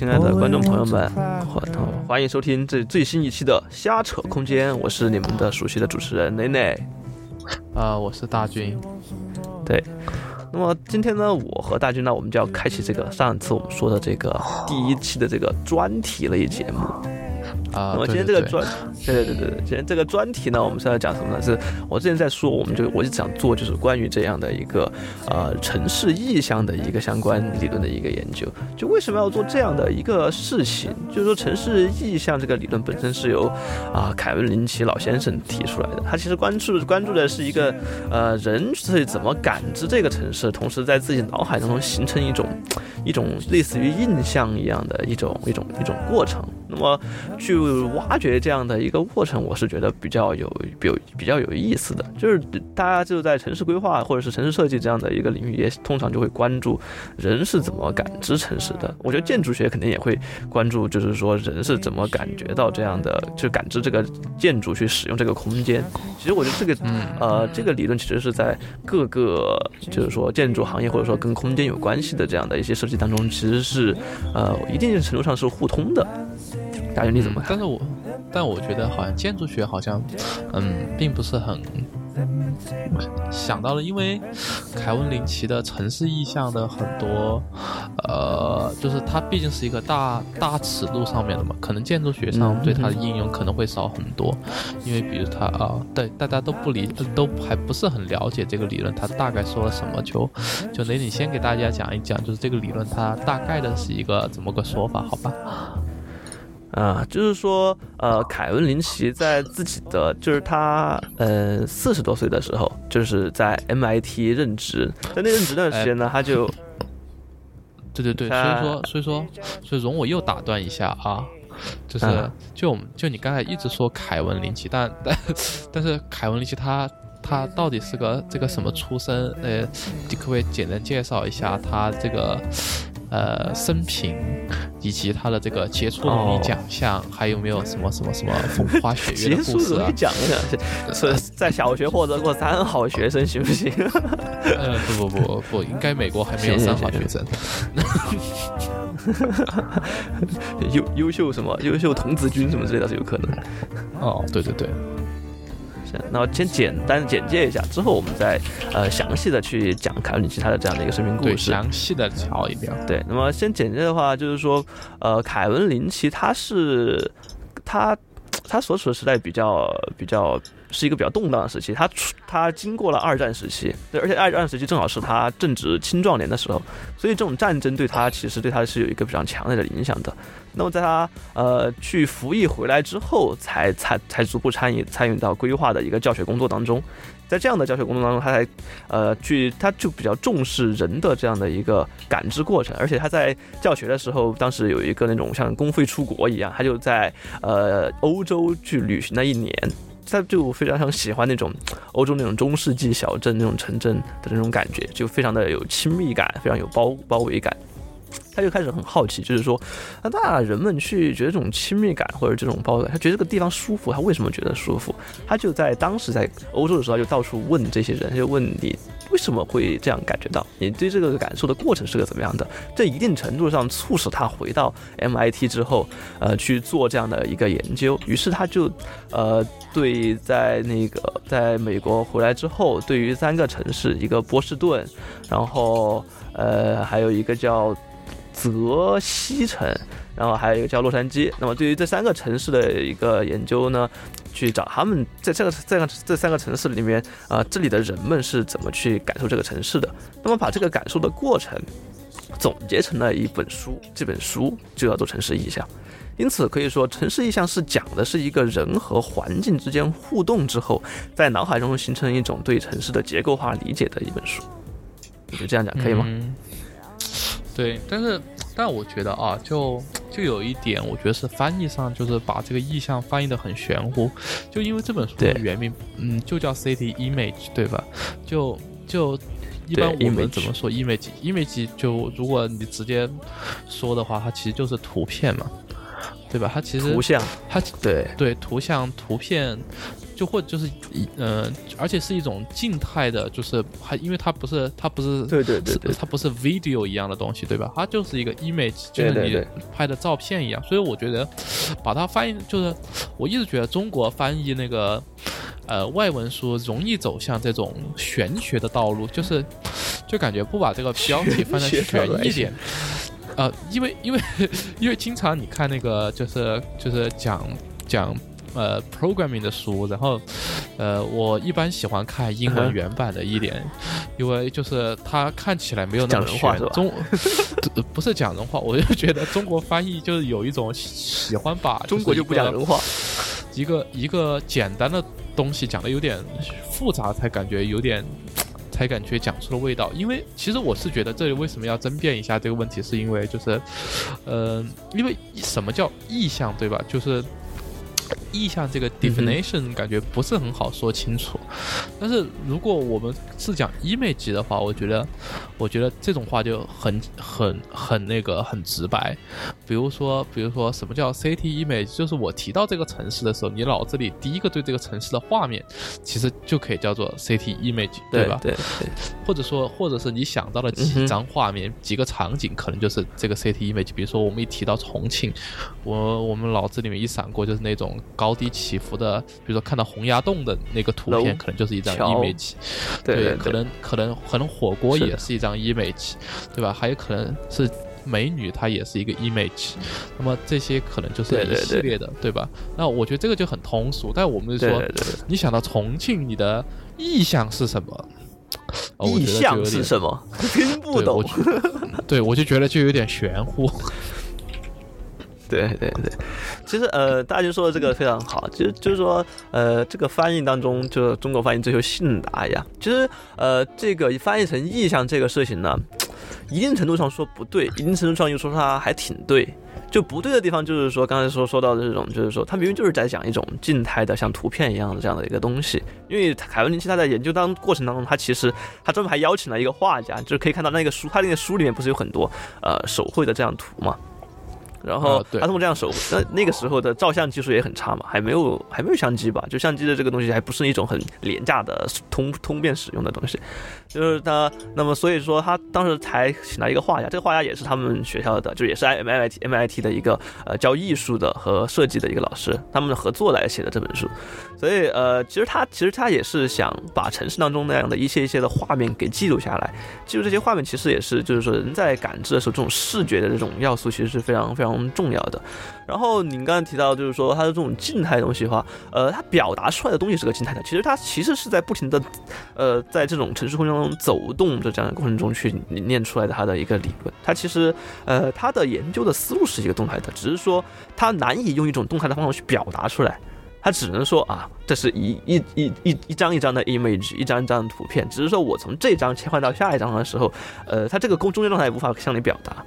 亲爱的观众朋友们，欢欢迎收听这最新一期的瞎扯空间，我是你们的熟悉的主持人蕾蕾，啊，我是大军，对。那么今天呢，我和大军呢，我们就要开启这个上次我们说的这个第一期的这个专题类节目。啊，那么今天这个专，对对对对对，今天这个专题呢，我们是要讲什么呢？是我之前在说，我们就我就想做，就是关于这样的一个呃城市意象的一个相关理论的一个研究。就为什么要做这样的一个事情？就是说城市意象这个理论本身是由啊凯文林奇老先生提出来的。他其实关注关注的是一个呃人是怎么感知这个城市，同时在自己脑海当中形成一种一种类似于印象一样的一种一种一种过程。那么去挖掘这样的一个过程，我是觉得比较有有比较有意思的。就是大家就在城市规划或者是城市设计这样的一个领域，也通常就会关注人是怎么感知城市的。我觉得建筑学肯定也会关注，就是说人是怎么感觉到这样的，就感知这个建筑去使用这个空间。其实我觉得这个呃这个理论其实是在各个就是说建筑行业或者说跟空间有关系的这样的一些设计当中，其实是呃一定程度上是互通的。大家你怎么看？但是我，但我觉得好像建筑学好像，嗯，并不是很想到了，因为凯文林奇的城市意象的很多，呃，就是它毕竟是一个大大尺度上面的嘛，可能建筑学上对它的应用可能会少很多，因为比如它啊，对大家都不理，都还不是很了解这个理论，它大概说了什么，就就那你先给大家讲一讲，就是这个理论它大概的是一个怎么个说法，好吧？啊，就是说，呃，凯文林奇在自己的，就是他，呃，四十多岁的时候，就是在 MIT 任职，在那任职那段时间呢，他就，对对对，所以说，所以说，所以容我又打断一下啊，就是，就就你刚才一直说凯文林奇，但但 但是凯文林奇他他到底是个这个什么出身？呃，你可不可以简单介绍一下他这个？呃，生平以及他的这个杰出能力奖项，还有没有什么什么什么风花雪月的故事啊？讲一讲，是在小学获得过三好学生行不行？呃，不不不不，应该美国还没有三好学生。优优秀什么？优秀童子军什么之类的，是有可能。哦，对对对。那先简单简介一下，之后我们再呃详细的去讲凯文林奇他的这样的一个生命故事，详细的聊一聊。对，那么先简介的话，就是说，呃，凯文林奇他是他他所处的时代比较比较是一个比较动荡的时期，他出他经过了二战时期，对，而且二战时期正好是他正值青壮年的时候，所以这种战争对他其实对他是有一个非常强烈的影响的。那么在他呃去服役回来之后，才才才逐步参与参与到规划的一个教学工作当中，在这样的教学工作当中，他才呃去他就比较重视人的这样的一个感知过程，而且他在教学的时候，当时有一个那种像公费出国一样，他就在呃欧洲去旅行了一年，他就非常常喜欢那种欧洲那种中世纪小镇那种城镇的那种感觉，就非常的有亲密感，非常有包包围感。他就开始很好奇，就是说，那人们去觉得这种亲密感或者这种包，他觉得这个地方舒服，他为什么觉得舒服？他就在当时在欧洲的时候，就到处问这些人，他就问你为什么会这样感觉到？你对这个感受的过程是个怎么样的？这一定程度上促使他回到 MIT 之后，呃，去做这样的一个研究。于是他就，呃，对在那个在美国回来之后，对于三个城市，一个波士顿，然后呃，还有一个叫。泽西城，然后还有一个叫洛杉矶。那么对于这三个城市的一个研究呢，去找他们在这个这个这三个城市里面啊，这里的人们是怎么去感受这个城市的？那么把这个感受的过程总结成了一本书，这本书就叫做《城市意象》。因此可以说，《城市意象》是讲的是一个人和环境之间互动之后，在脑海中形成一种对城市的结构化理解的一本书。你就这样讲可以吗？对，但是，但我觉得啊，就就有一点，我觉得是翻译上就是把这个意象翻译的很玄乎，就因为这本书的原名，嗯，就叫 City Image，对吧？就就一般我们怎么说 Image？Image 就如果你直接说的话，它其实就是图片嘛，对吧？它其实图像，它对对图像图片。就或者就是一呃，而且是一种静态的，就是还因为它不是它不是对对对对它不是 video 一样的东西，对吧？它就是一个 image，就是你拍的照片一样。所以我觉得把它翻译，就是我一直觉得中国翻译那个呃外文书容易走向这种玄学的道路，就是就感觉不把这个标题翻的玄一点。呃，因为因为因为经常你看那个就是就是讲讲呃 programming 的书，然后呃我一般喜欢看英文原版的一点，因为就是它看起来没有那么玄中呃不是讲人话，我就觉得中国翻译就是有一种喜欢把中国就不讲人。人话，一个一个简单的东西讲的有点复杂，才感觉有点，才感觉讲出了味道。因为其实我是觉得这里为什么要争辩一下这个问题，是因为就是，呃，因为什么叫意向，对吧？就是。意象这个 definition 感觉不是很好说清楚，但是如果我们是讲 image 的话，我觉得，我觉得这种话就很很很那个很直白，比如说，比如说什么叫 city image，就是我提到这个城市的时候，你脑子里第一个对这个城市的画面，其实就可以叫做 city image，吧？对对对，或者说，或者是你想到了嗯几张画面、几个场景，可能就是这个 city image。比如说，我们一提到重庆，我我们脑子里面一闪过就是那种高低起伏的，比如说看到洪崖洞的那个图片，可能就是一张桥 image。对对，可能可能可能火锅也是一张 image，对吧？还有可能是美女，她也是一个 image。那么这些可能就是一系列的，对吧？那我觉得这个就很通俗。但我们就说，你想到重庆，你的意向是什么？哦意觉得就象是什么？听不懂对我。觉对，我就觉得就有点玄乎。对对对，其实呃，大家说的这个非常好，其实就是说呃，这个翻译当中，就中国翻译追求信达呀。其实呃，这个翻译成意象这个事情呢，一定程度上说不对，一定程度上又说它还挺对。就不对的地方就是说，刚才说说到的这种，就是说，它明明就是在讲一种静态的，像图片一样的这样的一个东西。因为凯文林奇他在研究当过程当中，他其实他专门还邀请了一个画家，就是可以看到那个书，他那个书里面不是有很多呃手绘的这样图嘛。然后他通过这样手，那那个时候的照相技术也很差嘛，还没有还没有相机吧？就相机的这个东西还不是一种很廉价的通通便使用的东西，就是他那么所以说他当时才请来一个画家，这个画家也是他们学校的，就也是 MIT MIT 的一个呃教艺术的和设计的一个老师，他们合作来写的这本书。所以呃，其实他其实他也是想把城市当中那样的一些一些的画面给记录下来，记录这些画面其实也是就是说人在感知的时候，这种视觉的这种要素其实是非常非常重要的。然后您刚才提到就是说它的这种静态的东西的话，呃，它表达出来的东西是个静态的，其实它其实是在不停的呃在这种城市空间中走动的这样的过程中去念出来的它的一个理论。它其实呃它的研究的思路是一个动态的，只是说它难以用一种动态的方式去表达出来。它只能说啊，这是一一一一一张一张的 image，一张一张的图片。只是说我从这张切换到下一张的时候，呃，它这个中中间状态也无法向你表达。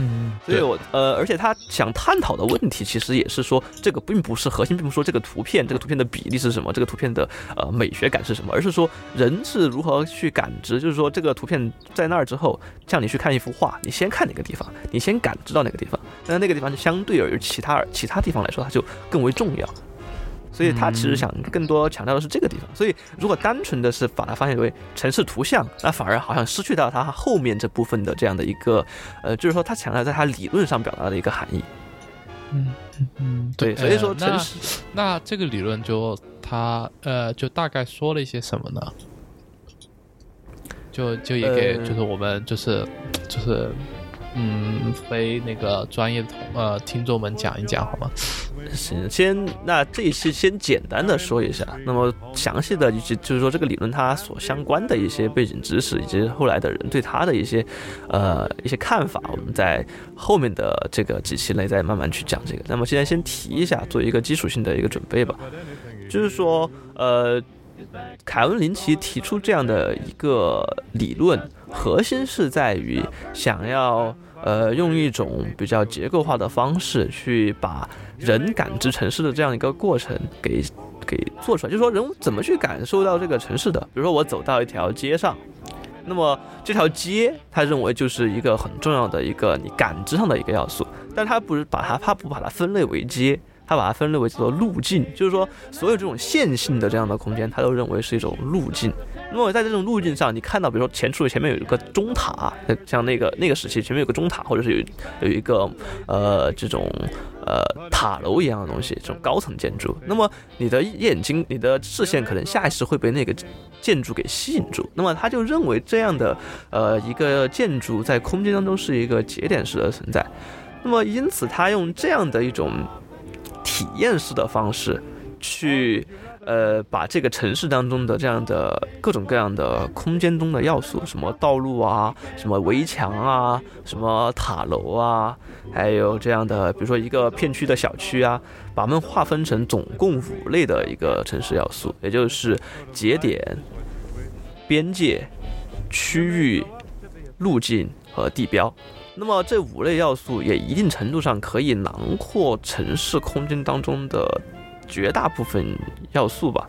嗯，所以我呃，而且他想探讨的问题，其实也是说，这个并不是核心，并不是说这个图片，这个图片的比例是什么，这个图片的呃美学感是什么，而是说人是如何去感知，就是说这个图片在那儿之后，像你去看一幅画，你先看哪个地方，你先感知到哪个地方，那那个地方就相对而其他其他地方来说，它就更为重要。所以他其实想更多强调的是这个地方。所以如果单纯的是把它翻译为城市图像，那反而好像失去到它后面这部分的这样的一个，呃，就是说他强调在他理论上表达的一个含义。嗯嗯，对，所以说呃那城市，那这个理论就他呃，就大概说了一些什么呢？就就也给呃就是我们就是就是嗯非那个专业同呃听众们讲一讲好吗？行，先那这一期先简单的说一下，那么详细的以及就是说这个理论它所相关的一些背景知识，以及后来的人对它的一些呃一些看法，我们在后面的这个几期内再慢慢去讲这个。那么现在先提一下，做一个基础性的一个准备吧，就是说呃。凯文·林奇提出这样的一个理论，核心是在于想要呃用一种比较结构化的方式去把人感知城市的这样一个过程给给做出来，就是说人怎么去感受到这个城市的。比如说我走到一条街上，那么这条街他认为就是一个很重要的一个你感知上的一个要素，但他不是把它他不把它分类为街。他把它分类为叫做路径，就是说所有这种线性的这样的空间，他都认为是一种路径。那么在这种路径上，你看到，比如说前处前面有一个中塔，像那个那个时期前面有个中塔，或者是有有一个呃这种呃塔楼一样的东西，这种高层建筑，那么你的眼睛、你的视线可能下意识会被那个建筑给吸引住。那么他就认为这样的呃一个建筑在空间当中是一个节点式的存在。那么因此他用这样的一种体验式的方式去。呃，把这个城市当中的这样的各种各样的空间中的要素，什么道路啊，什么围墙啊，什么塔楼啊，还有这样的，比如说一个片区的小区啊，把它们划分成总共五类的一个城市要素，也就是节点、边界、区域、路径和地标。那么这五类要素也一定程度上可以囊括城市空间当中的。绝大部分要素吧，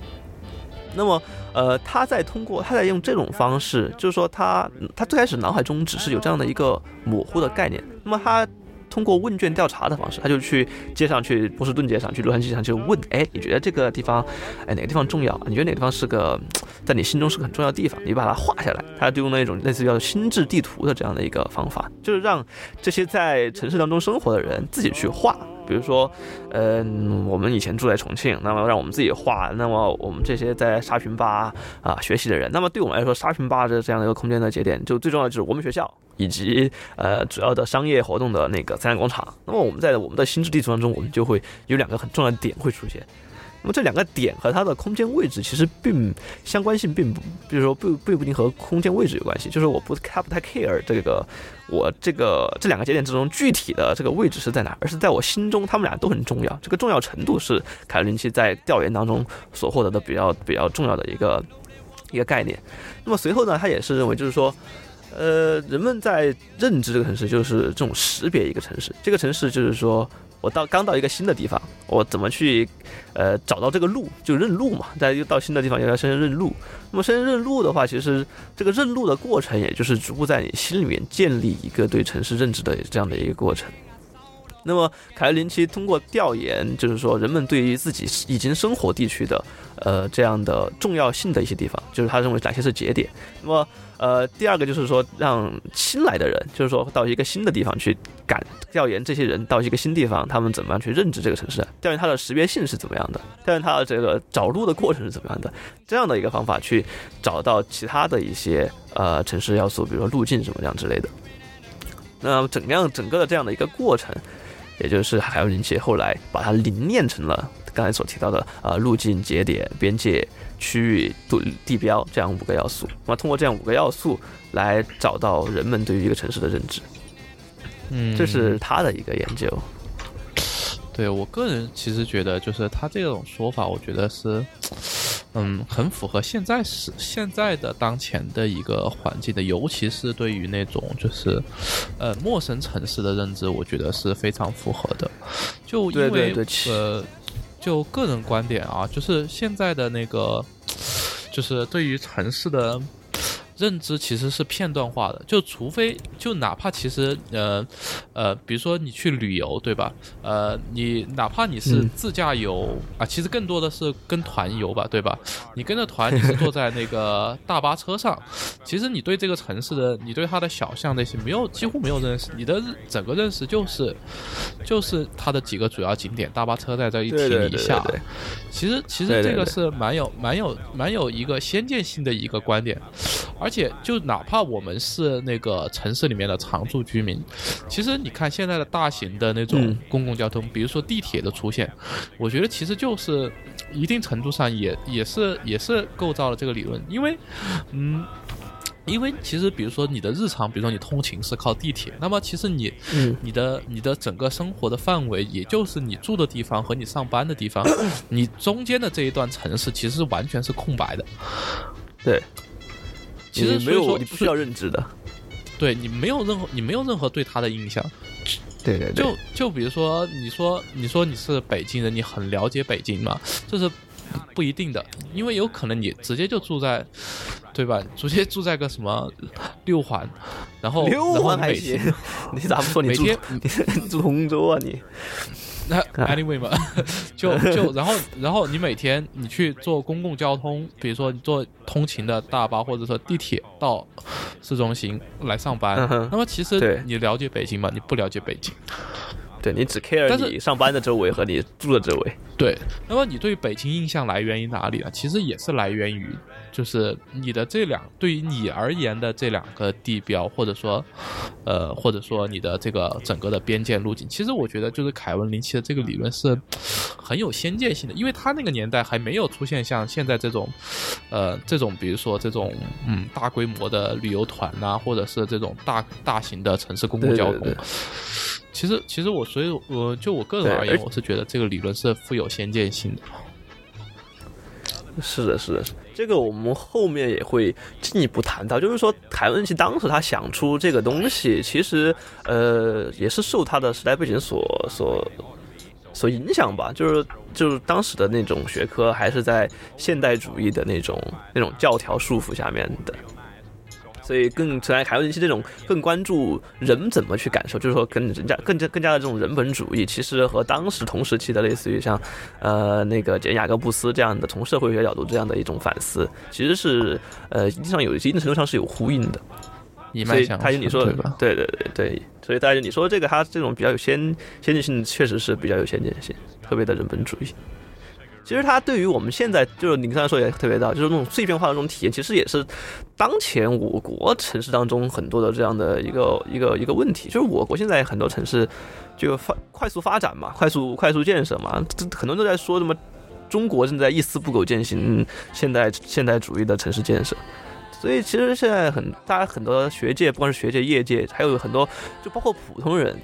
那么，呃，他在通过他在用这种方式，就是说他他最开始脑海中只是有这样的一个模糊的概念，那么他通过问卷调查的方式，他就去街上去波士顿街上去洛杉矶上去问，哎，你觉得这个地方，哎，哪个地方重要？你觉得哪个地方是个在你心中是个很重要的地方？你把它画下来，他就用那种类似于叫心智地图的这样的一个方法，就是让这些在城市当中生活的人自己去画。比如说，嗯，我们以前住在重庆，那么让我们自己画。那么我们这些在沙坪坝啊学习的人，那么对我们来说，沙坪坝的这样的一个空间的节点，就最重要的就是我们学校以及呃主要的商业活动的那个三亚广场。那么我们在我们的心智地图当中，我们就会有两个很重要的点会出现。那么这两个点和它的空间位置其实并相关性并不，比如说不并不一定和空间位置有关系，就是我不太不太 care 这个我这个这两个节点之中具体的这个位置是在哪，而是在我心中他们俩都很重要，这个重要程度是凯伦七在调研当中所获得的比较比较重要的一个一个概念。那么随后呢，他也是认为就是说，呃，人们在认知这个城市就是这种识别一个城市，这个城市就是说。我到刚到一个新的地方，我怎么去，呃，找到这个路？就认路嘛。大家又到新的地方，又要先认路。那么先认路的话，其实这个认路的过程，也就是逐步在你心里面建立一个对城市认知的这样的一个过程。那么凯尔林奇通过调研，就是说人们对于自己已经生活地区的，呃，这样的重要性的一些地方，就是他认为哪些是节点。那么呃，第二个就是说，让新来的人，就是说到一个新的地方去感调研这些人到一个新地方，他们怎么样去认知这个城市？调研它的识别性是怎么样的？调研它的这个找路的过程是怎么样的？这样的一个方法去找到其他的一些呃城市要素，比如说路径什么样之类的。那整样整个的这样的一个过程，也就是海洋人气后来把它凝练成了刚才所提到的呃路径、节点、边界。区域、地地标这样五个要素，那么通过这样五个要素来找到人们对于一个城市的认知，嗯，这是他的一个研究。对我个人其实觉得，就是他这种说法，我觉得是，嗯，很符合现在是现在的当前的一个环境的，尤其是对于那种就是呃陌生城市的认知，我觉得是非常符合的。就因为呃。就个人观点啊，就是现在的那个，就是对于城市的。认知其实是片段化的，就除非就哪怕其实呃呃，比如说你去旅游，对吧？呃，你哪怕你是自驾游啊，其实更多的是跟团游吧，对吧？你跟着团，你是坐在那个大巴车上，其实你对这个城市的，你对它的小巷那些没有几乎没有认识，你的整个认识就是就是它的几个主要景点，大巴车在这一停一下。其实其实这个是蛮有蛮有蛮有一个先见性的一个观点，而。且，就哪怕我们是那个城市里面的常住居民，其实你看现在的大型的那种公共交通，比如说地铁的出现，我觉得其实就是一定程度上也也是也是构造了这个理论，因为，嗯，因为其实比如说你的日常，比如说你通勤是靠地铁，那么其实你，你的你的整个生活的范围，也就是你住的地方和你上班的地方，你中间的这一段城市其实是完全是空白的，对。其实没有，你不需要认知的，对你没有任何，你没有任何对他的印象，对对对，就就比如说，你说你说你是北京人，你很了解北京嘛？这是不一定的，因为有可能你直接就住在，对吧？直接住在个什么六环，然后六环还行，你咋不说你住 你住通州啊你？那 anyway 嘛，就就然后然后你每天你去坐公共交通，比如说你坐通勤的大巴或者说地铁到市中心来上班，嗯那么其实你了解北京吗？你不了解北京。对你只 care 你上班的周围和你住的周围。对，那么你对于北京印象来源于哪里呢？其实也是来源于，就是你的这两对于你而言的这两个地标，或者说，呃，或者说你的这个整个的边界路径。其实我觉得，就是凯文林奇的这个理论是很有先见性的，因为他那个年代还没有出现像现在这种，呃，这种比如说这种嗯大规模的旅游团呐、或者是这种大大型的城市公共交通。对对对其实，其实我所以，我就我个人而言，我是觉得这个理论是富有先见性的，是的，是的这个我们后面也会进一步谈到，就是说凯文奇当时他想出这个东西，其实呃也是受他的时代背景所所所影响吧，就是就是当时的那种学科还是在现代主义的那种那种教条束缚下面的。所以更虽然凯文林奇这种更关注人怎么去感受，就是说跟人家更加更加的这种人本主义，其实和当时同时期的类似于像呃那个简雅各布斯这样的从社会学角度这样的一种反思，其实是呃一定上有一定程度上是有呼应的。所以，他就你说的对？对对对，所以大家你说这个他这种比较有先先进性，确实是比较有先进性，特别的人本主义。其实它对于我们现在，就是你刚才说也特别大，就是那种碎片化的这种体验，其实也是当前我国城市当中很多的这样的一个一个一个问题。就是我国现在很多城市就发快速发展嘛，快速快速建设嘛，这很多人都在说什么中国正在一丝不苟践行现代现代主义的城市建设。所以其实现在很大家很多学界，不管是学界、业界，还有很多就包括普通人，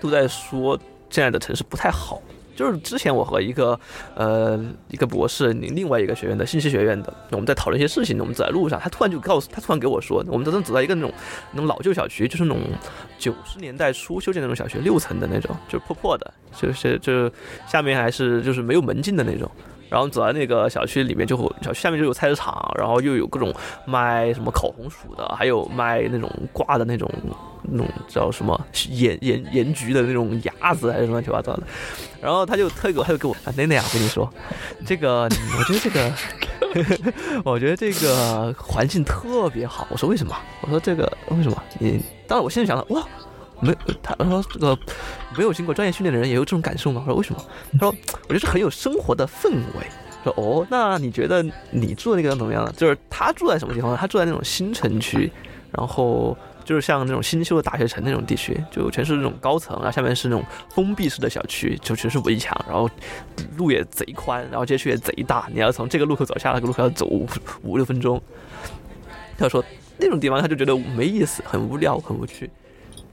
都在说现在的城市不太好。就是之前我和一个呃一个博士，另另外一个学院的信息学院的，我们在讨论一些事情，我们走在路上，他突然就告诉他突然给我说，我们正走在一个那种那种老旧小区，就是那种九十年代初修建那种小学，六层的那种，就是破破的，就是就是下面还是就是没有门禁的那种。然后走在那个小区里面，就会小区下面就有菜市场，然后又有各种卖什么烤红薯的，还有卖那种挂的那种那种叫什么盐盐盐焗的那种鸭子，还是什么乱七八糟的。然后他就特给我，他就给我啊，奶奶啊，我跟你说，这个我觉得这个，我觉得这个环境特别好。我说为什么？我说这个为什么？你当然我现在想到哇。没，他说这个没有经过专业训练的人也有这种感受吗？我说为什么？他说我觉得是很有生活的氛围。说哦，那你觉得你住的那个怎么样呢？就是他住在什么地方？他住在那种新城区，然后就是像那种新修的大学城那种地区，就全是那种高层，然后下面是那种封闭式的小区，就全是围墙，然后路也贼宽，然后街区也贼大，你要从这个路口走下那个路口要走五五六分钟。他说那种地方他就觉得没意思，很无聊，很无趣。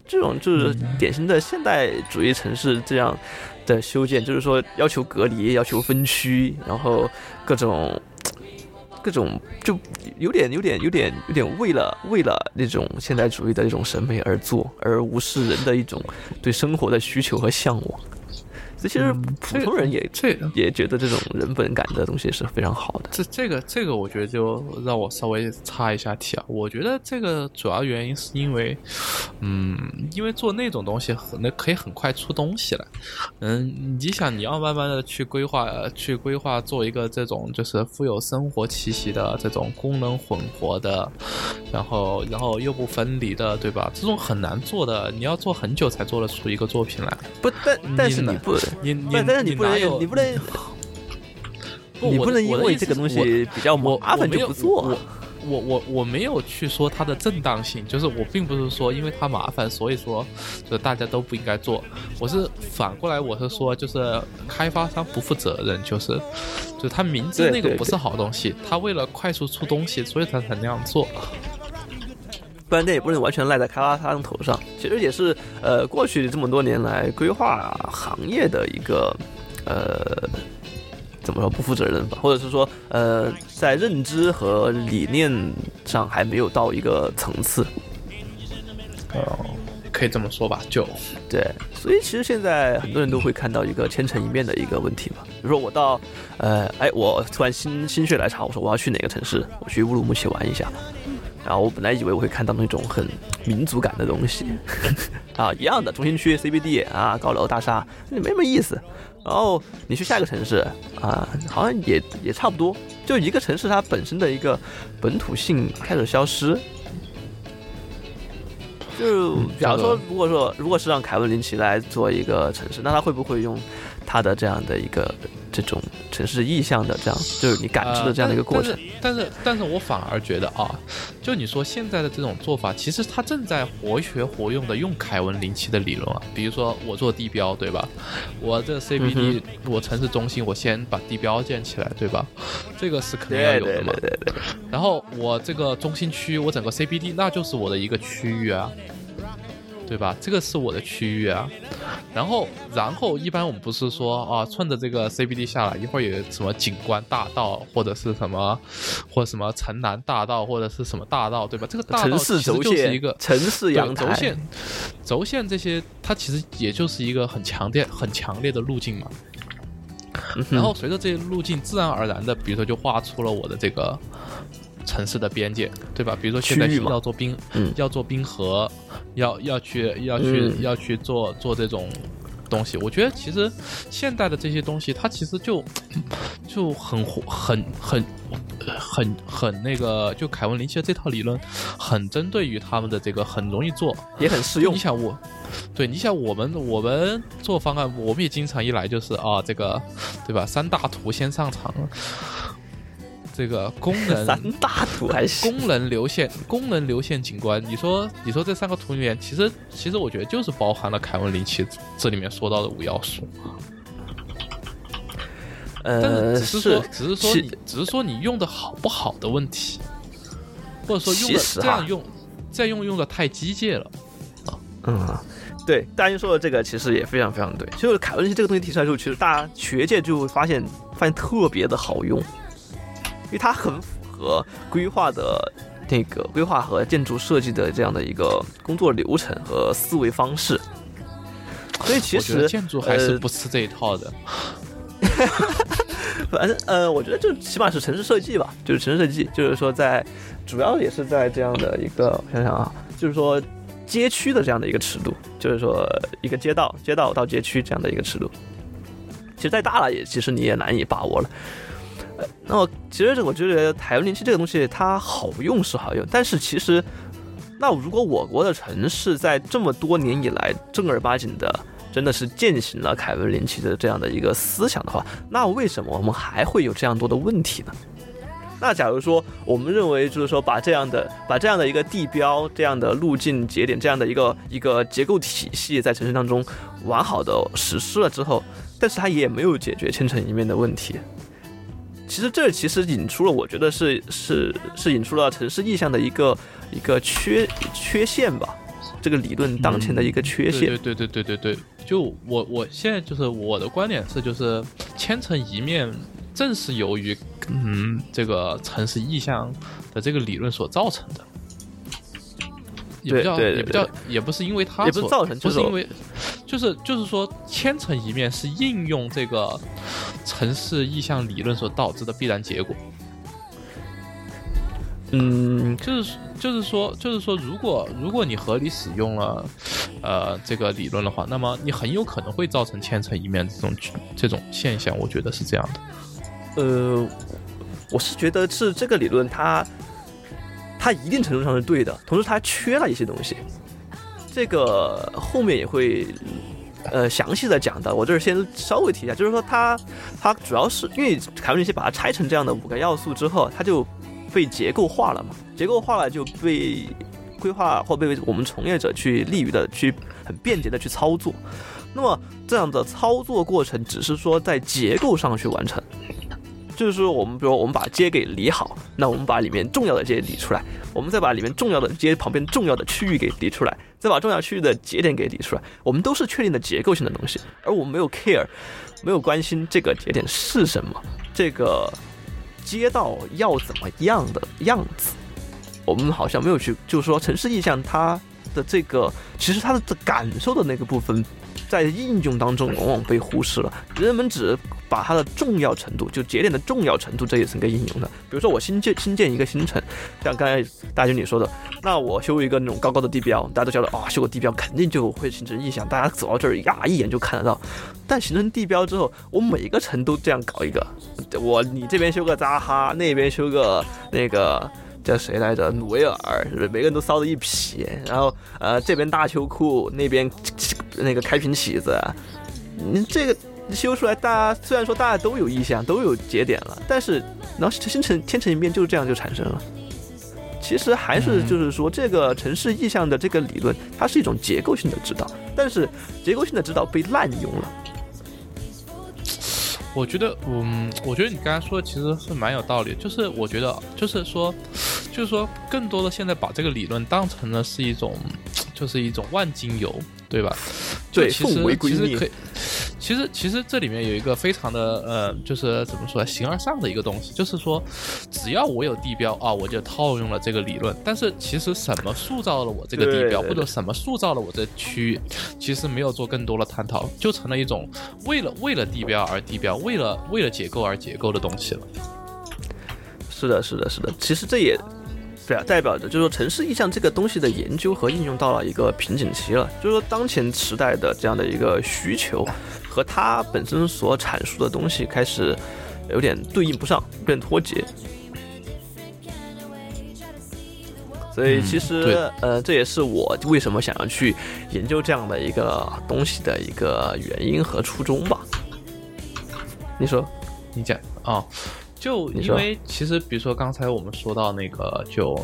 这种就是典型的现代主义城市这样的修建，就是说要求隔离、要求分区，然后各种各种就有点、有点、有点、有点为了为了那种现代主义的那种审美而做，而无视人的一种对生活的需求和向往。所以其实普通人也这也觉得这种人本感的东西是非常好的。这这个这个，我觉得就让我稍微插一下题啊。我觉得这个主要原因是因为，嗯，因为做那种东西很那可以很快出东西来。嗯，你想你要慢慢的去规划，去规划做一个这种就是富有生活气息的这种功能混合的，然后然后又不分离的，对吧？这种很难做的，你要做很久才做得出一个作品来。不，但但是你你不，你你但但是你不能，你不能。不我你不能因为这个东西比较我麻烦我没有就不做我。我我我没有去说它的正当性，就是我并不是说因为它麻烦，所以说就大家都不应该做。我是反过来，我是说就是开发商不负责任，就是就是他明知那个不是好东西，他为了快速出东西，所以他才那样做。不然那也不能完全赖在开发商头上。其实也是呃，过去这么多年来规划行业的一个呃，怎么说不负责任吧，或者是说呃，在认知和理念上还没有到一个层次。哦，可以这么说吧，就对，所以其实现在很多人都会看到一个千城一面的一个问题嘛。比如说我到呃，哎，我突然心心血来潮，我说我要去哪个城市，我去乌鲁木齐玩一下。然后我本来以为我会看到那种很民族感的东西，啊，一样的中心区 CBD 啊，高楼大厦，那没什么意思。然后你去下一个城市啊，好像也也差不多，就一个城市它本身的一个本土性开始消失。就假如说，如果说如果是让凯文林奇来做一个城市，那他会不会用他的这样的一个？这种城市意象的这样，就是你感知的这样的一个过程。但是，但是我反而觉得啊，就你说现在的这种做法，其实它正在活学活用的用凯文林奇的理论啊。比如说我做地标，对吧？我这 CBD，我城市中心，我先把地标建起来，对吧？这个是肯定要有的嘛。对对对。然后我这个中心区，我整个 CBD，那就是我的一个区域啊。对吧？这个是我的区域啊，然后，然后一般我们不是说啊，顺着这个 CBD 下来，一会儿有什么景观大道，或者是什么，或者什么城南大道，或者是什么大道，对吧？这个大道其实就是一个城市阳轴线，轴线这些，它其实也就是一个很强烈、很强烈的路径嘛。然后随着这些路径，自然而然的，比如说就画出了我的这个。城市的边界，对吧？比如说现在要做冰，要做冰河，要要去要去要去做做这种东西。我觉得其实现代的这些东西，它其实就就很很很很很那个，就凯文林奇的这套理论，很针对于他们的这个，很容易做，也很适用。你想我，对，你想我们我们做方案，我们也经常一来就是啊，这个对吧？三大图先上场。这个功能 三大图还是功能流线功能流线景观？你说你说这三个图里面，其实其实我觉得就是包含了凯文林奇这里面说到的五要素。呃，只是说只是说你只是说你用的好不好的问题，或者说用的这样用这样用用的太机械了啊。嗯，对，大英说的这个其实也非常非常对。就是凯文林奇这个东西提出来之后，其实大家学界就会发现发现特别的好用。因为它很符合规划的那个规划和建筑设计的这样的一个工作流程和思维方式，所以其实建筑还是不吃这一套的。反正呃，我觉得就起码是城市设计吧，就是城市设计，就是说在主要也是在这样的一个我想想啊，就是说街区的这样的一个尺度，就是说一个街道街道到街区这样的一个尺度，其实再大了也其实你也难以把握了。呃那么其实我觉得台湾林气这个东西它好用是好用，但是其实，那如果我国的城市在这么多年以来正儿八经的真的是践行了凯文林奇的这样的一个思想的话，那为什么我们还会有这样多的问题呢？那假如说我们认为就是说把这样的把这样的一个地标、这样的路径节点、这样的一个一个结构体系在城市当中完好的实施了之后，但是它也没有解决千城一面的问题。其实这其实引出了，我觉得是是是引出了城市意象的一个一个缺缺陷吧，这个理论当前的一个缺陷。对对对对对对，就我我现在就是我的观点是，就是千城一面正是由于嗯这个城市意象的这个理论所造成的。也不叫也不叫也不是因为它所造成，不是因为，就是就是说千层一面是应用这个城市意向理论所导致的必然结果。嗯，就是就是说就是说，如果如果你合理使用了呃这个理论的话，那么你很有可能会造成千层一面这种这种现象。我觉得是这样的。呃，我是觉得是这个理论它。它一定程度上是对的，同时它缺了一些东西，这个后面也会呃详细的讲的。我这儿先稍微提一下，就是说它它主要是因为凯文尼奇把它拆成这样的五个要素之后，它就被结构化了嘛，结构化了就被规划或被我们从业者去利于的去很便捷的去操作。那么这样的操作过程只是说在结构上去完成。就是说，我们比如我们把街给理好，那我们把里面重要的街理出来，我们再把里面重要的街旁边重要的区域给理出来，再把重要区域的节点给理出来，我们都是确定的结构性的东西，而我们没有 care，没有关心这个节点是什么，这个街道要怎么样的样子，我们好像没有去，就是说城市意象它的这个，其实它的感受的那个部分在应用当中往往被忽视了。人们只把它的重要程度，就节点的重要程度这一层给应用的。比如说我新建新建一个新城，像刚才大经理说的，那我修一个那种高高的地标，大家都觉得啊，修个地标肯定就会形成意象，大家走到这儿呀，一眼就看得到。但形成地标之后，我每一个城都这样搞一个，我你这边修个扎哈，那边修个那个。叫谁来着？努维尔，是不是每个人都骚的一匹。然后，呃，这边大秋裤，那边那个开瓶起子。你这个修出来，大家虽然说大家都有意向，都有节点了，但是，然后星辰天成一变就是这样就产生了。其实还是就是说，这个城市意向的这个理论，它是一种结构性的指导，但是结构性的指导被滥用了。我觉得，嗯，我觉得你刚才说的其实是蛮有道理。就是我觉得，就是说，就是说，更多的现在把这个理论当成了是一种，就是一种万金油，对吧？对，其实其实可以。其实，其实这里面有一个非常的呃，就是怎么说，形而上的一个东西，就是说，只要我有地标啊，我就套用了这个理论。但是，其实什么塑造了我这个地标，或者什么塑造了我这区域，其实没有做更多的探讨，就成了一种为了为了地标而地标，为了为了结构而结构的东西了。是的，是的，是的。其实这也。对啊，代表着就是说城市意象这个东西的研究和应用到了一个瓶颈期了。就是说当前时代的这样的一个需求，和它本身所阐述的东西开始有点对应不上，有点脱节。所以其实呃，这也是我为什么想要去研究这样的一个东西的一个原因和初衷吧。你说，你讲啊。就因为其实，比如说刚才我们说到那个，就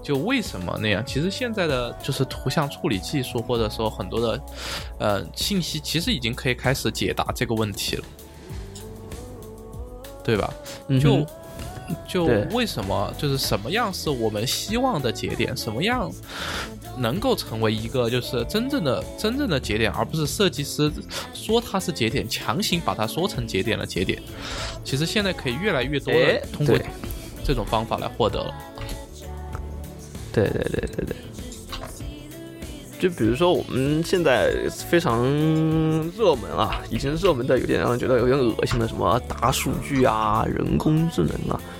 就为什么那样？其实现在的就是图像处理技术，或者说很多的呃信息，其实已经可以开始解答这个问题了，对吧？就就为什么就是什么样是我们希望的节点？什么样？能够成为一个就是真正的真正的节点，而不是设计师说它是节点，强行把它说成节点的节点。其实现在可以越来越多的通过这种方法来获得了。对对对对对。就比如说我们现在非常热门啊，已经热门的有点让人觉得有点恶心的什么大数据啊、人工智能啊，我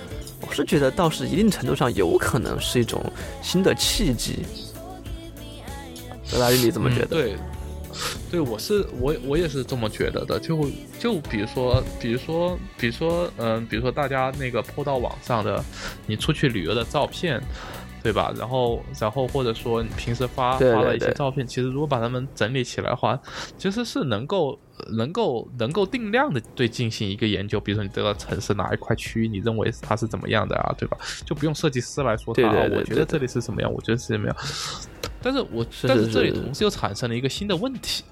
是觉得倒是一定程度上有可能是一种新的契机。拉里，你怎么觉得？对，对我是我我也是这么觉得的。就就比如说，比如说，比如说，嗯，比如说大家那个 PO 到网上的你出去旅游的照片，对吧？然后，然后或者说你平时发发了一些照片，其实如果把它们整理起来的话，其实是能够能够能够定量的对进行一个研究。比如说你这个城市哪一块区域，你认为它是怎么样的啊？对吧？就不用设计师来说它，我觉得这里是什么样，我觉得是什么样。但是我但是这里同时又产生了一个新的问题，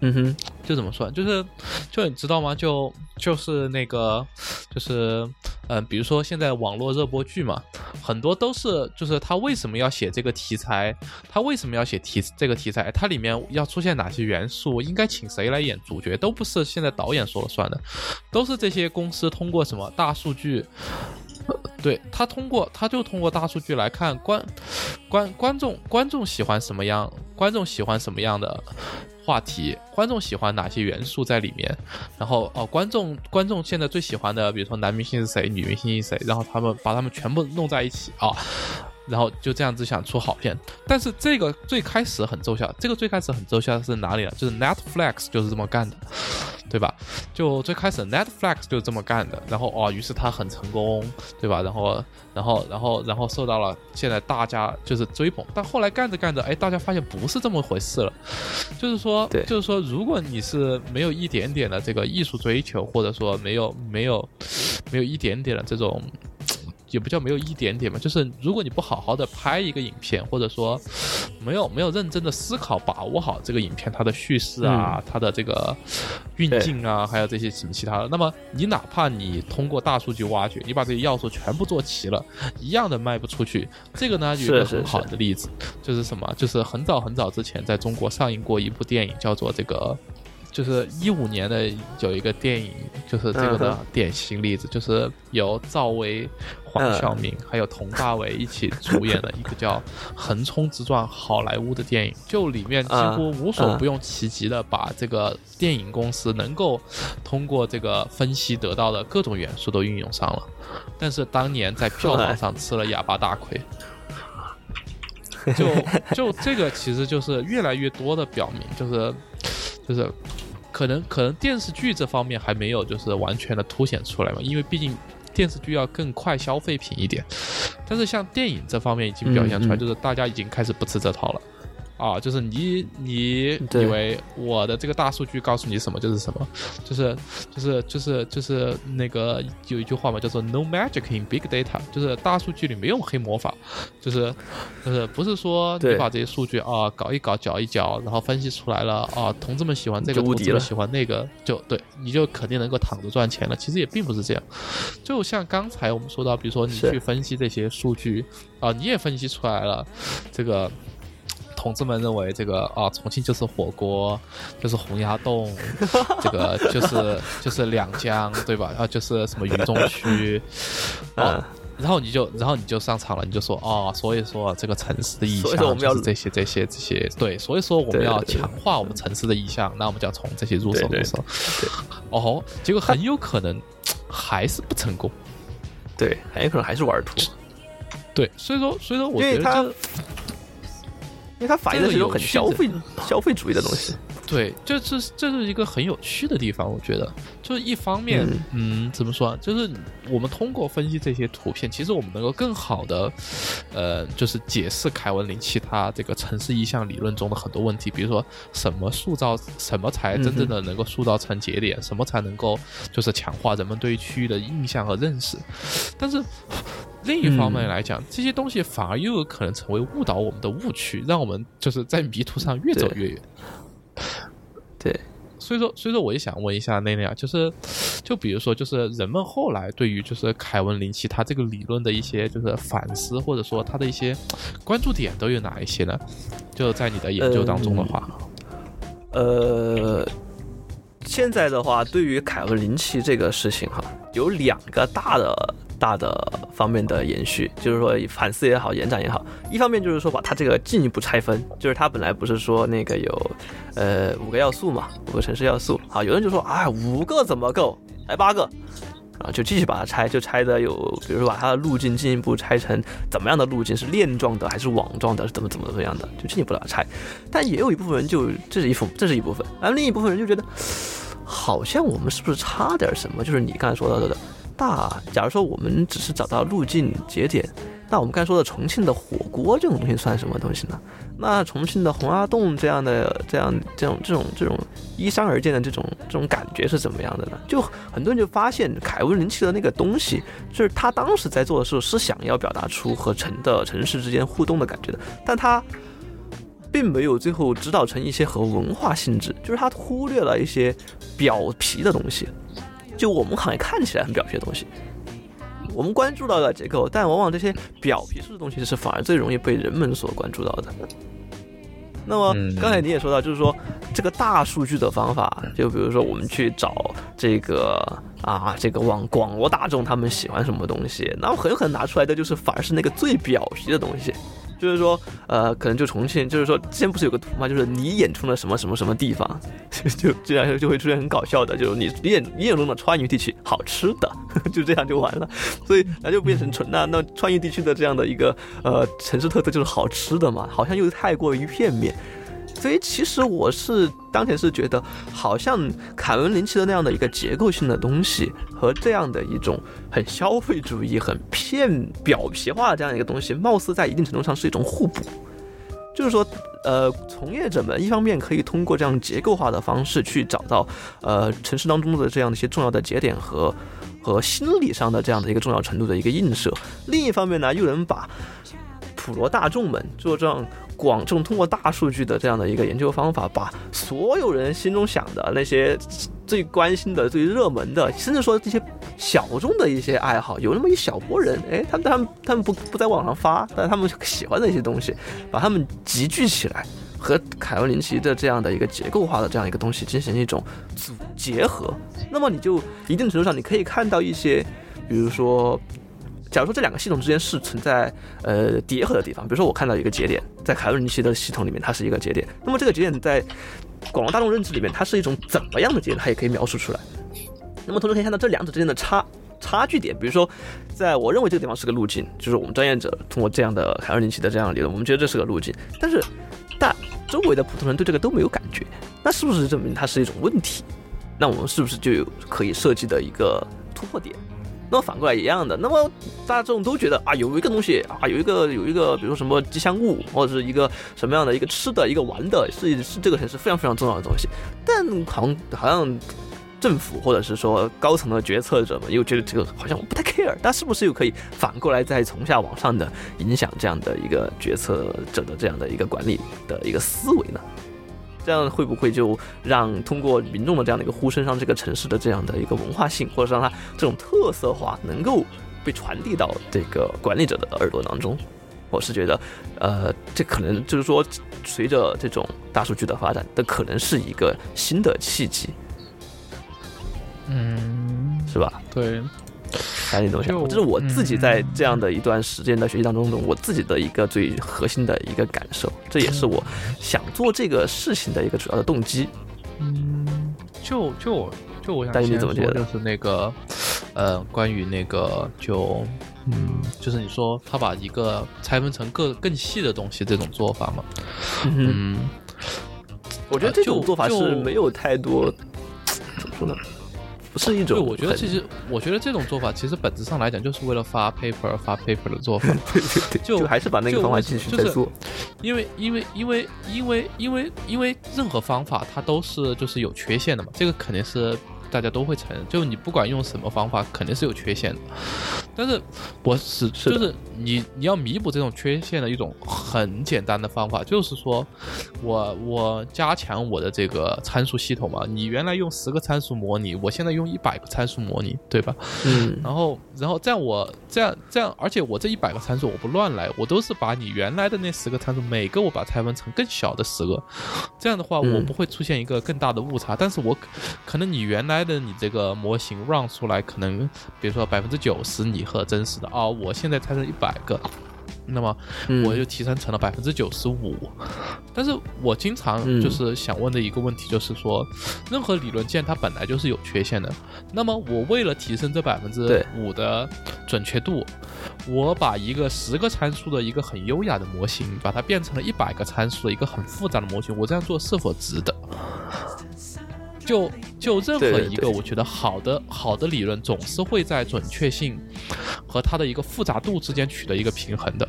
嗯哼，就怎么说？就是就你知道吗？就就是那个就是嗯，比如说现在网络热播剧嘛，很多都是就是他为什么要写这个题材？他为什么要写题这个题材？它里面要出现哪些元素？应该请谁来演主角？都不是现在导演说了算的，都是这些公司通过什么大数据。对他通过，他就通过大数据来看观观观众观众喜欢什么样，观众喜欢什么样的话题，观众喜欢哪些元素在里面，然后哦，观众观众现在最喜欢的，比如说男明星是谁，女明星是谁，然后他们把他们全部弄在一起啊。然后就这样子想出好片，但是这个最开始很奏效，这个最开始很奏效是哪里呢？就是 Netflix 就是这么干的，对吧？就最开始 Netflix 就是这么干的，然后哦，于是他很成功，对吧？然后，然后，然后，然后受到了现在大家就是追捧，但后来干着干着，哎，大家发现不是这么回事了，就是说，对，就是说，如果你是没有一点点的这个艺术追求，或者说没有没有没有一点点的这种。也不叫没有一点点嘛，就是如果你不好好的拍一个影片，或者说没有没有认真的思考把握好这个影片它的叙事啊，它的这个运镜啊，还有这些什么其他的，那么你哪怕你通过大数据挖掘，你把这些要素全部做齐了，一样的卖不出去。这个呢有一个很好的例子，就是什么？就是很早很早之前在中国上映过一部电影，叫做这个。就是一五年的有一个电影，就是这个的典型例子，就是由赵薇、黄晓明还有佟大为一起主演的一个叫《横冲直撞好莱坞》的电影，就里面几乎无所不用其极的把这个电影公司能够通过这个分析得到的各种元素都运用上了，但是当年在票房上吃了哑巴大亏。就就这个其实就是越来越多的表明，就是就是可能可能电视剧这方面还没有就是完全的凸显出来嘛，因为毕竟电视剧要更快消费品一点，但是像电影这方面已经表现出来，就是大家已经开始不吃这套了。啊，就是你，你以为我的这个大数据告诉你什么就是什么，就是就是就是就是那个有一句话嘛，叫做 “No magic in big data”，就是大数据里没有黑魔法，就是就是不是说你把这些数据啊搞一搞、搅一搅，然后分析出来了啊，同志们喜欢这个，同志们喜欢那个，就对，你就肯定能够躺着赚钱了。其实也并不是这样，就像刚才我们说到，比如说你去分析这些数据啊，你也分析出来了这个。同志们认为这个啊，重庆就是火锅，就是洪崖洞，这个就是就是两江，对吧？啊，就是什么渝中区，啊，然后你就然后你就上场了，你就说哦，所以说这个城市的意向就是这些这些这些，对，所以说我们要强化我们城市的意向，那我们就要从这些入手入手。哦，结果很有可能还是不成功，对，很有可能还是玩图。对，所以说所以说我觉得。因为它反映的是一种很消费消费主义的东西，对，这是这是一个很有趣的地方，我觉得，就是一方面，嗯，怎么说，就是我们通过分析这些图片，其实我们能够更好的，呃，就是解释凯文林奇他这个城市意象理论中的很多问题，比如说什么塑造，什么才真正的能够塑造成节点，什么才能够就是强化人们对区域的印象和认识，但是。另一方面来讲，这些东西反而又有可能成为误导我们的误区，让我们就是在迷途上越走越远。对，所以说，所以说，我也想问一下内内啊，就是，就比如说，就是人们后来对于就是凯文林奇他这个理论的一些就是反思，或者说他的一些关注点都有哪一些呢？就在你的研究当中的话，呃，现在的话，对于凯文林奇这个事情哈，有两个大的。大的方面的延续，就是说反思也好，延展也好。一方面就是说把它这个进一步拆分，就是它本来不是说那个有，呃，五个要素嘛，五个城市要素。好，有人就说啊，五个怎么够？来八个，啊，就继续把它拆，就拆的有，比如说把它的路径进一步拆成怎么样的路径，是链状的还是网状的，是怎么怎么怎么样的，就进一步把它拆。但也有一部分人就这是一部这是一部分，而另一部分人就觉得，好像我们是不是差点什么？就是你刚才说到的。大，假如说我们只是找到路径节点，那我们刚才说的重庆的火锅这种东西算什么东西呢？那重庆的洪崖洞这样的、这样、这种、这种、这种依山而建的这种、这种感觉是怎么样的呢？就很多人就发现凯文林奇的那个东西，就是他当时在做的时候是想要表达出和城的城市之间互动的感觉的，但他并没有最后指导成一些和文化性质，就是他忽略了一些表皮的东西。就我们好像看起来很表皮的东西，我们关注到了结构，但往往这些表皮式的东西是反而最容易被人们所关注到的。那么刚才你也说到，就是说这个大数据的方法，就比如说我们去找这个啊，这个网广罗大众他们喜欢什么东西，那很有可能拿出来的就是反而是那个最表皮的东西。就是说，呃，可能就重庆，就是说，之前不是有个图嘛？就是你眼中的什么什么什么地方，就这样就会出现很搞笑的，就是你你眼你眼中的川渝地区好吃的，就这样就完了。所以那就变成纯那那川渝地区的这样的一个呃城市特色就是好吃的嘛，好像又太过于片面。所以其实我是当前是觉得，好像凯文林奇的那样的一个结构性的东西，和这样的一种很消费主义、很片表皮化的这样一个东西，貌似在一定程度上是一种互补。就是说，呃，从业者们一方面可以通过这样结构化的方式去找到，呃，城市当中的这样的一些重要的节点和和心理上的这样的一个重要程度的一个映射；另一方面呢，又能把普罗大众们做这样。广众通过大数据的这样的一个研究方法，把所有人心中想的那些最关心的、最热门的，甚至说这些小众的一些爱好，有那么一小波人，哎，他们他们他们不不在网上发，但他们喜欢的一些东西，把他们集聚起来，和凯文林奇的这样的一个结构化的这样一个东西进行一种组结合，那么你就一定程度上你可以看到一些，比如说，假如说这两个系统之间是存在呃叠合的地方，比如说我看到一个节点在凯文尼奇的系统里面它是一个节点，那么这个节点在广大大众认知里面它是一种怎么样的节点，它也可以描述出来。那么同时可以看到这两者之间的差差距点，比如说，在我认为这个地方是个路径，就是我们专业者通过这样的凯尔林奇的这样的理论，我们觉得这是个路径，但是大周围的普通人对这个都没有感觉，那是不是证明它是一种问题？那我们是不是就有可以设计的一个突破点？那么反过来一样的，那么大众都觉得啊，有一个东西啊，有一个有一个，比如说什么吉祥物，或者是一个什么样的一个吃的一个玩的，是是这个城市非常非常重要的东西，但好像好像。政府或者是说高层的决策者们又觉得这个好像我不太 care，那是不是又可以反过来再从下往上的影响这样的一个决策者的这样的一个管理的一个思维呢？这样会不会就让通过民众的这样的一个呼声，让这个城市的这样的一个文化性，或者是让它这种特色化能够被传递到这个管理者的耳朵当中？我是觉得，呃，这可能就是说，随着这种大数据的发展，这可能是一个新的契机。嗯，是吧？对，赶紧东西，这是我自己在这样的一段时间的学习当中的我自己的一个最核心的一个感受，这也是我想做这个事情的一个主要的动机。嗯，就就就我想，但是你怎么觉得？就是那个，呃，关于那个，就嗯，就是你说他把一个拆分成更更细的东西这种做法嘛？嗯，我觉得这种做法是没有太多怎么说呢？不是一种，对，我觉得其实，我觉得这种做法其实本质上来讲，就是为了发 paper 发 paper 的做法，对 对对，就还是把那个方法继续在做，因为因为因为因为因为因为任何方法它都是就是有缺陷的嘛，这个肯定是。大家都会承认，就你不管用什么方法，肯定是有缺陷的。但是，我是就是你你要弥补这种缺陷的一种很简单的方法，就是说我我加强我的这个参数系统嘛。你原来用十个参数模拟，我现在用一百个参数模拟，对吧？嗯。然后然后这样我这样这样，而且我这一百个参数我不乱来，我都是把你原来的那十个参数每个我把它拆分成更小的十个，这样的话我不会出现一个更大的误差。但是我可能你原来的你这个模型 run 出来，可能比如说百分之九十你和真实的啊，我现在拆成一百个，那么我就提升成了百分之九十五。但是我经常就是想问的一个问题就是说，任何理论件它本来就是有缺陷的，那么我为了提升这百分之五的准确度，我把一个十个参数的一个很优雅的模型，把它变成了一百个参数的一个很复杂的模型，我这样做是否值得？就就任何一个，我觉得好的好的理论总是会在准确性和它的一个复杂度之间取得一个平衡的，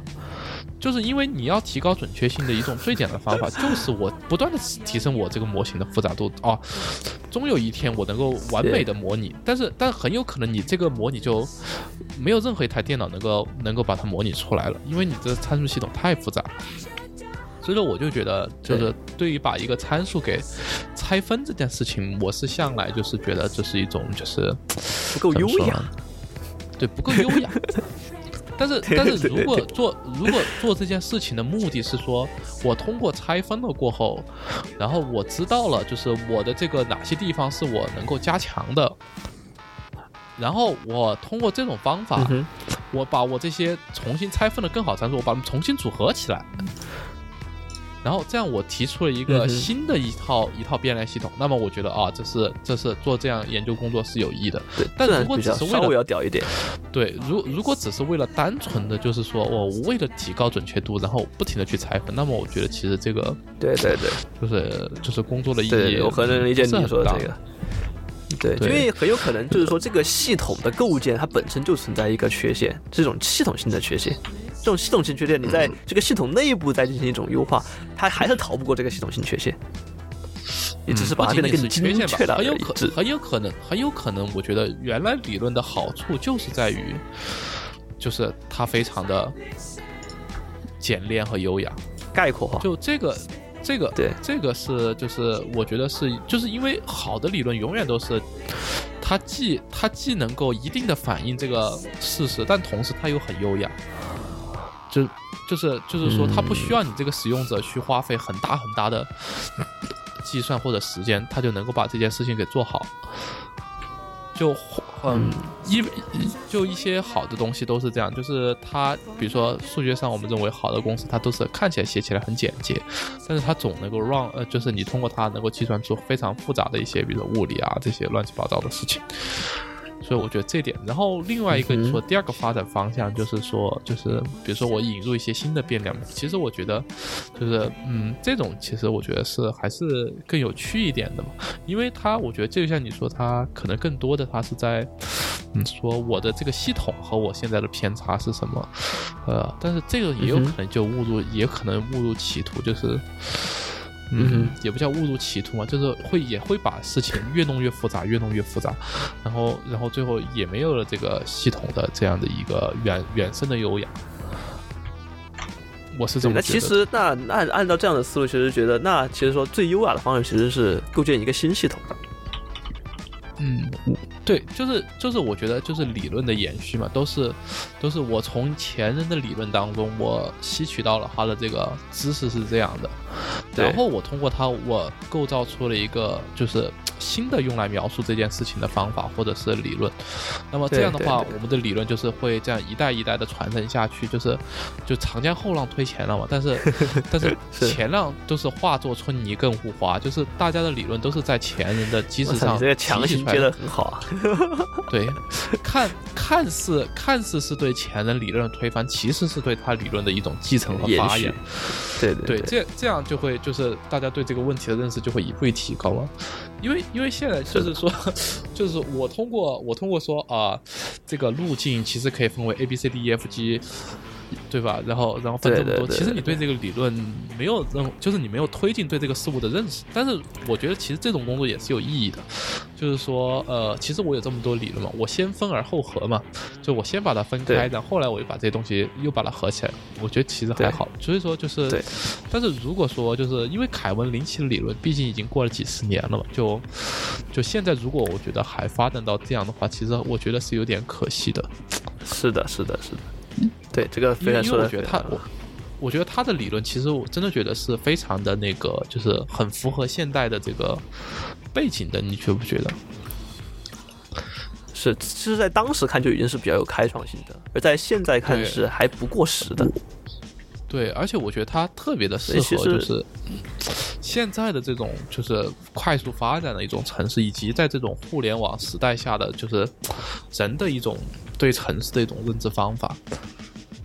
就是因为你要提高准确性的一种最简单的方法，就是我不断的提升我这个模型的复杂度啊，终有一天我能够完美的模拟，但是但很有可能你这个模拟就没有任何一台电脑能够能够把它模拟出来了，因为你的参数系统太复杂。所以说，我就觉得，就是对于把一个参数给拆分这件事情，我是向来就是觉得这是一种就是不够优雅，对，不够优雅。但是，但是如果做如果做这件事情的目的是说，我通过拆分了过后，然后我知道了，就是我的这个哪些地方是我能够加强的，然后我通过这种方法，我把我这些重新拆分的更好参数，我把它们重新组合起来。然后这样，我提出了一个新的一套一套变量系统。那么我觉得啊，这是这是做这样研究工作是有益的。对，但如果只是为了要屌一点，对，如如果只是为了单纯的就是说我为了提高准确度，然后不停的去拆分，那么我觉得其实这个对对对，就是就是工作的意义，我很能理解你说的这个。对，因为很有可能就是说这个系统的构建它本身就存在一个缺陷，这种系统性的缺陷。这种系统性缺陷，你在这个系统内部再进行一种优化，它还是逃不过这个系统性缺陷。你只是把它变得更精确了，很有可很有可能很有可能，我觉得原来理论的好处就是在于，就是它非常的简练和优雅，概括化。就这个这个对这个是就是我觉得是就是因为好的理论永远都是。它既它既能够一定的反映这个事实，但同时它又很优雅。就就是就是说，它不需要你这个使用者去花费很大很大的计算或者时间，它就能够把这件事情给做好。就嗯一就一些好的东西都是这样，就是它比如说数学上我们认为好的公式，它都是看起来写起来很简洁，但是它总能够让呃就是你通过它能够计算出非常复杂的一些，比如说物理啊这些乱七八糟的事情。所以我觉得这点，然后另外一个你说第二个发展方向就是说，就是比如说我引入一些新的变量，其实我觉得就是嗯，这种其实我觉得是还是更有趣一点的嘛，因为它我觉得就像你说，它可能更多的它是在嗯说我的这个系统和我现在的偏差是什么，呃，但是这个也有可能就误入，也可能误入歧途，就是。嗯，也不叫误入歧途嘛，就是会也会把事情越弄越复杂，越弄越复杂，然后然后最后也没有了这个系统的这样的一个原原生的优雅。我是这么那其实那按按照这样的思路，其实觉得那其实说最优雅的方式其实是构建一个新系统。嗯，对，就是就是我觉得就是理论的延续嘛，都是都是我从前人的理论当中我吸取到了他的这个知识是这样的，然后我通过它我构造出了一个就是。新的用来描述这件事情的方法或者是理论，那么这样的话，我们的理论就是会这样一代一代的传承下去，就是就长江后浪推前浪嘛。但是 但是前浪都是化作春泥更护花，就是大家的理论都是在前人的基础上强行接的很好啊。对，看看似看似是对前人理论的推翻，其实是对他理论的一种继承和发扬。对对对，这这样就会就是大家对这个问题的认识就会一步提高了，因为。因为现在就是说，就是我通过我通过说啊，这个路径其实可以分为 A B C D E F G。对吧？然后，然后分这么多，其实你对这个理论没有任，就是你没有推进对这个事物的认识。但是，我觉得其实这种工作也是有意义的，就是说，呃，其实我有这么多理论嘛，我先分而后合嘛，就我先把它分开，然后后来我又把这些东西又把它合起来。我觉得其实还好。所以说，就是，但是如果说就是因为凯文林奇的理论，毕竟已经过了几十年了嘛，就就现在如果我觉得还发展到这样的话，其实我觉得是有点可惜的。是的，是的，是的。对这个非常说的，我觉得他我我觉得他的理论其实我真的觉得是非常的那个，就是很符合现代的这个背景的，你觉不觉得？是，其实，在当时看就已经是比较有开创性的，而在现在看是还不过时的。对，而且我觉得它特别的适合，就是现在的这种就是快速发展的一种城市，以及在这种互联网时代下的就是人的一种对城市的一种认知方法。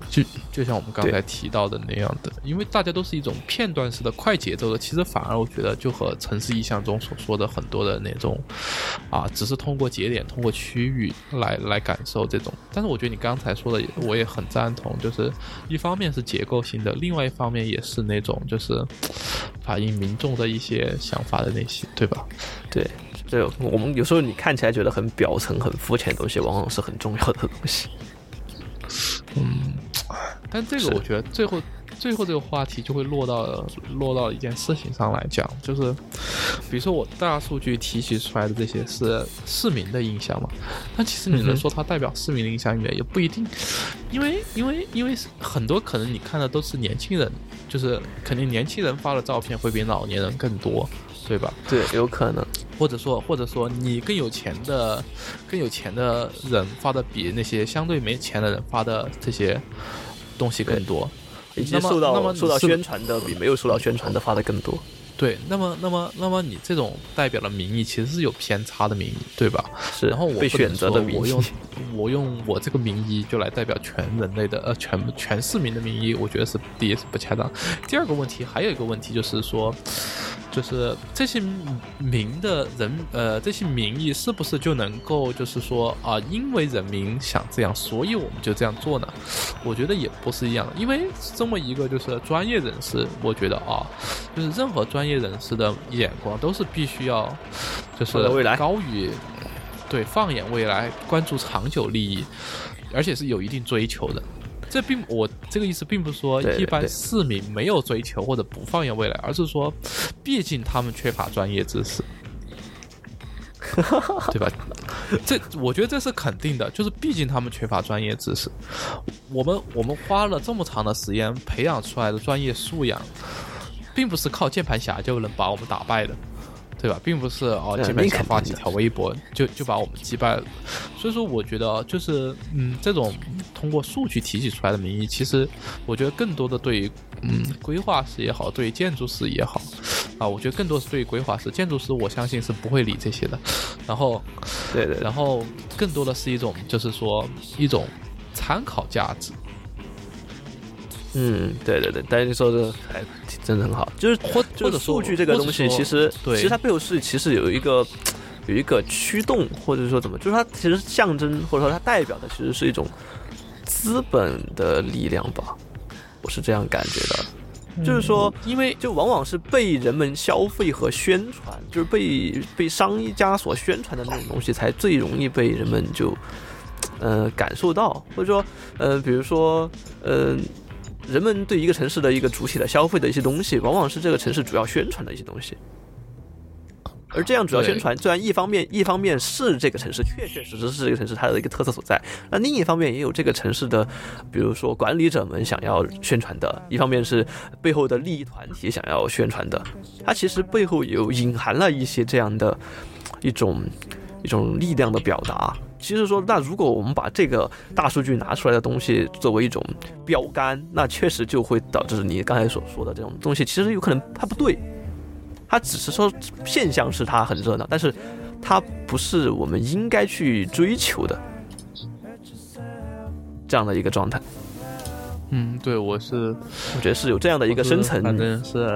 就就像我们刚才提到的那样的，因为大家都是一种片段式的快节奏的，其实反而我觉得就和城市意象中所说的很多的那种，啊，只是通过节点、通过区域来来感受这种。但是我觉得你刚才说的，我也很赞同，就是一方面是结构性的，另外一方面也是那种就是 反映民众的一些想法的那些，对吧？对，对，我们有时候你看起来觉得很表层、很肤浅的东西，往往是很重要的东西。嗯。但这个我觉得最后最后这个话题就会落到落到一件事情上来讲，就是比如说我大数据提取出来的这些是市民的印象嘛？但其实你能说它代表市民的印象也也不一定，因为因为因为很多可能你看的都是年轻人，就是肯定年轻人发的照片会比老年人更多，对吧？对，有可能，或者说或者说你更有钱的更有钱的人发的比那些相对没钱的人发的这些。东西更多，以及受到受到宣传的比没有受到宣传的发的更多。对，那么那么那么你这种代表的民意其实是有偏差的民意，对吧？是。然后我被选择的我用我用我这个民意就来代表全人类的呃全全市民的民意，我觉得是第一是不恰当。第二个问题还有一个问题就是说。就是这些民的人，呃，这些民意是不是就能够，就是说啊，因为人民想这样，所以我们就这样做呢？我觉得也不是一样，因为这么一个就是专业人士，我觉得啊，就是任何专业人士的眼光都是必须要，就是未来高于对放眼未来，关注长久利益，而且是有一定追求的。这并我这个意思并不是说一般市民没有追求或者不放眼未来，而是说，毕竟他们缺乏专业知识，对吧？这我觉得这是肯定的，就是毕竟他们缺乏专业知识。我们我们花了这么长的时间培养出来的专业素养，并不是靠键盘侠就能把我们打败的。对吧，并不是哦，前面想发几条微博就就把我们击败了。所以说，我觉得就是嗯，这种通过数据提取出来的民意，其实我觉得更多的对于嗯规划师也好，对于建筑师也好啊，我觉得更多是对于规划师、建筑师，我相信是不会理这些的。然后，对对，然后更多的是一种就是说一种参考价值。嗯，对对对，但是你说的还真的很好，就是或或者数据这个东西，其实其实它背后是其实有一个有一个驱动，或者说怎么，就是它其实象征或者说它代表的其实是一种资本的力量吧，我是这样感觉的。就是说，因为就往往是被人们消费和宣传，就是被被商家所宣传的那种东西，才最容易被人们就呃感受到，或者说呃，比如说呃。人们对一个城市的一个主体的消费的一些东西，往往是这个城市主要宣传的一些东西。而这样主要宣传，虽然一方面一方面是这个城市确确实实是这个城市它的一个特色所在，那另一方面也有这个城市的，比如说管理者们想要宣传的，一方面是背后的利益团体想要宣传的，它其实背后有隐含了一些这样的一种一种力量的表达。其实说，那如果我们把这个大数据拿出来的东西作为一种标杆，那确实就会导致你刚才所说的这种东西，其实有可能它不对，它只是说现象是它很热闹，但是它不是我们应该去追求的这样的一个状态。嗯，对，我是我觉得是有这样的一个深层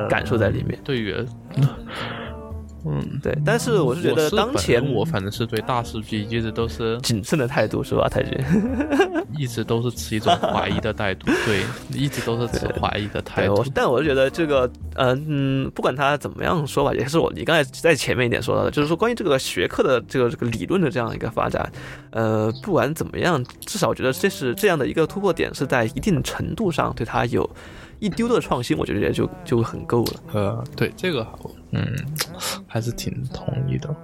感受在里面。对于。嗯，对，但是我是觉得当前我反正是对大数据一直都是谨慎的态度，是吧，太君？一直都是持一种怀疑的态度，对，一直都是持怀疑的态度。但我是觉得这个，嗯，不管他怎么样说吧，也是我你刚才在前面一点说到的，就是说关于这个学科的这个这个理论的这样一个发展，呃，不管怎么样，至少我觉得这是这样的一个突破点，是在一定程度上对他有。一丢的创新，我觉得也就就很够了。呃，对这个，嗯，还是挺同意的。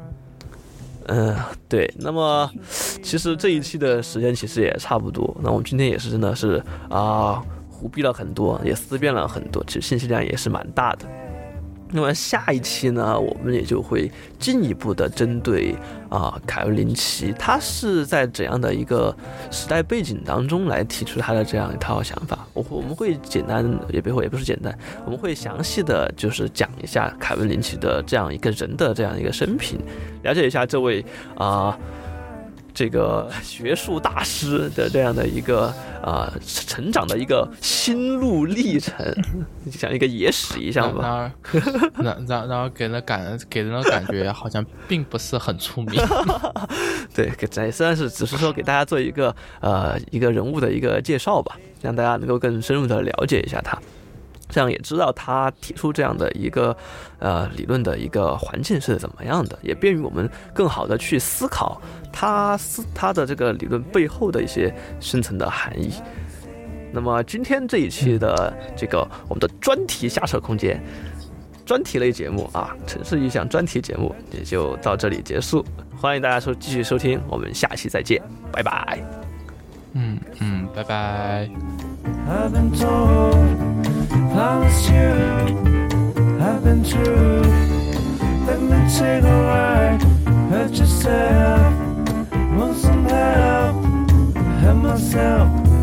嗯，对。那么，其实这一期的时间其实也差不多。那我今天也是真的是啊，胡逼了很多，也思辨了很多，其实信息量也是蛮大的。那么下一期呢，我们也就会进一步的针对啊凯文林奇，他是在怎样的一个时代背景当中来提出他的这样一套想法。我我们会简单也不会也不是简单，我们会详细的就是讲一下凯文林奇的这样一个人的这样一个生平，了解一下这位啊。这个 学术大师的这样的一个啊成长的一个心路历程，像一个野史一样吧。然而，然然后给人感给人的感觉好像并不是很出名。对，给咱虽然是只是说给大家做一个呃一个人物的一个介绍吧，让大家能够更深入的了解一下他。这样也知道他提出这样的一个呃理论的一个环境是怎么样的，也便于我们更好的去思考他思他的这个理论背后的一些深层的含义。那么今天这一期的这个我们的专题下车空间专题类节目啊，城市意象专题节目也就到这里结束。欢迎大家收继续收听，我们下期再见，拜拜。嗯嗯，拜拜。Promise you I've been true. Let me take a ride, hurt yourself. Want some help, help myself.